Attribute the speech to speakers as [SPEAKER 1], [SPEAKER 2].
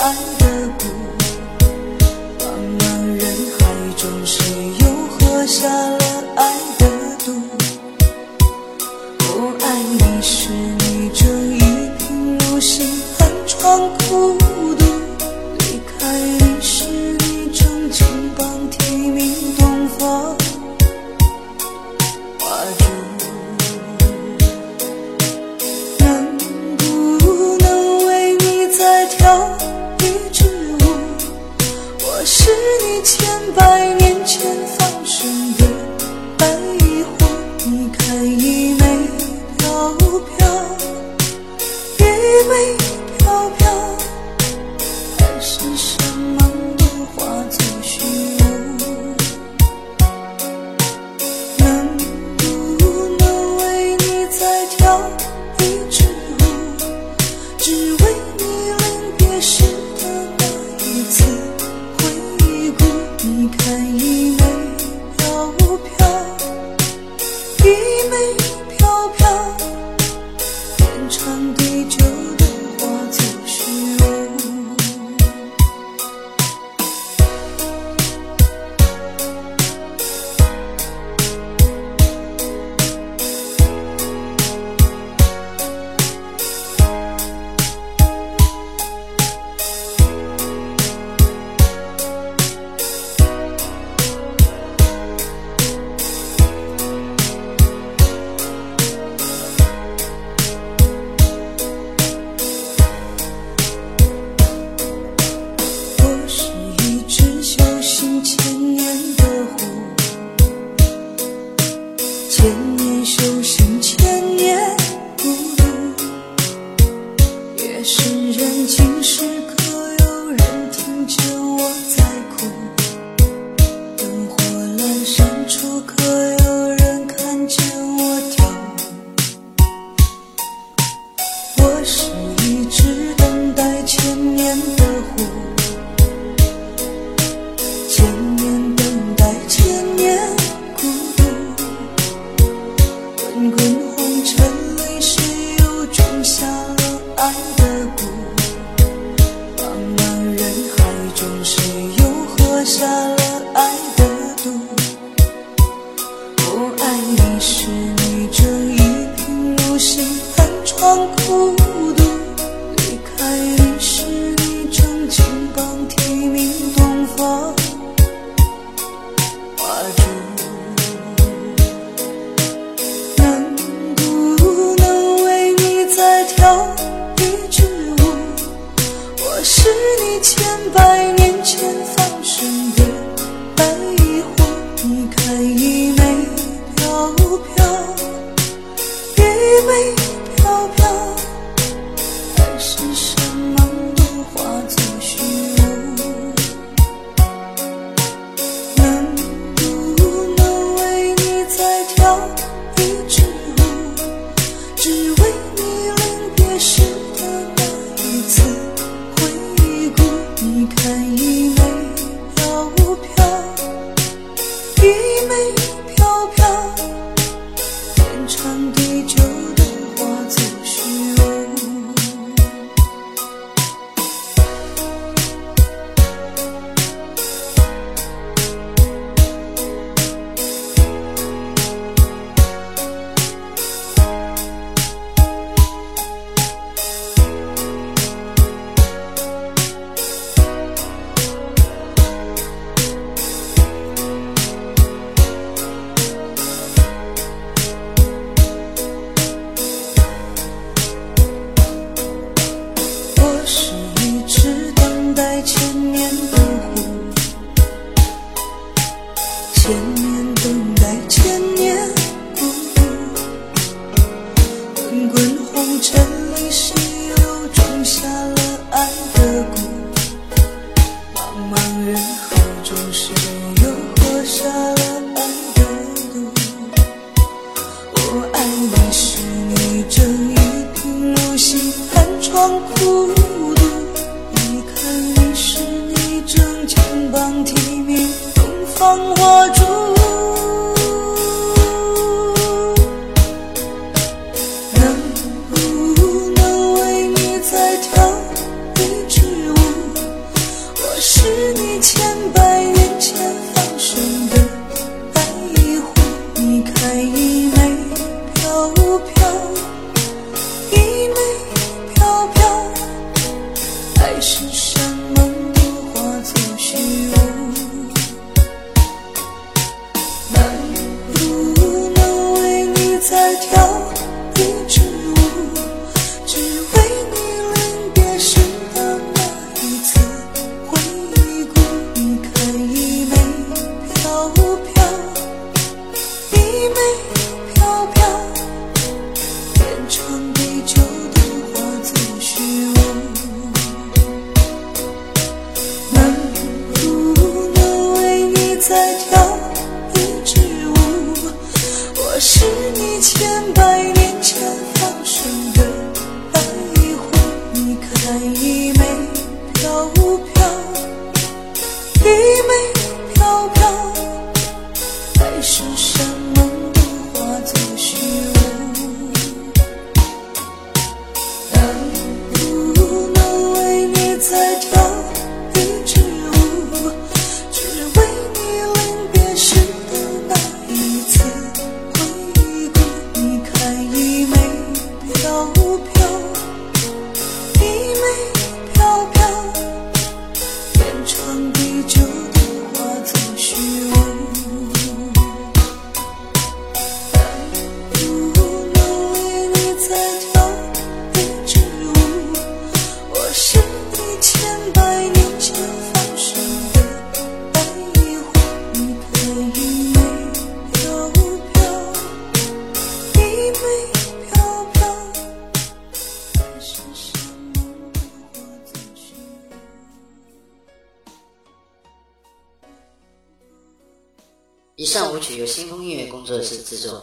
[SPEAKER 1] 爱的苦。茫茫人海中，谁又喝下了？我是你千百年前放生的情。you. 提笔洞房花烛能不能为你再跳一支舞我是你千百再跳一支舞我是你千百年前放生的白狐你看衣袂飘飘
[SPEAKER 2] 衣袂飘飘海誓山上舞曲由新风音乐工作室制作。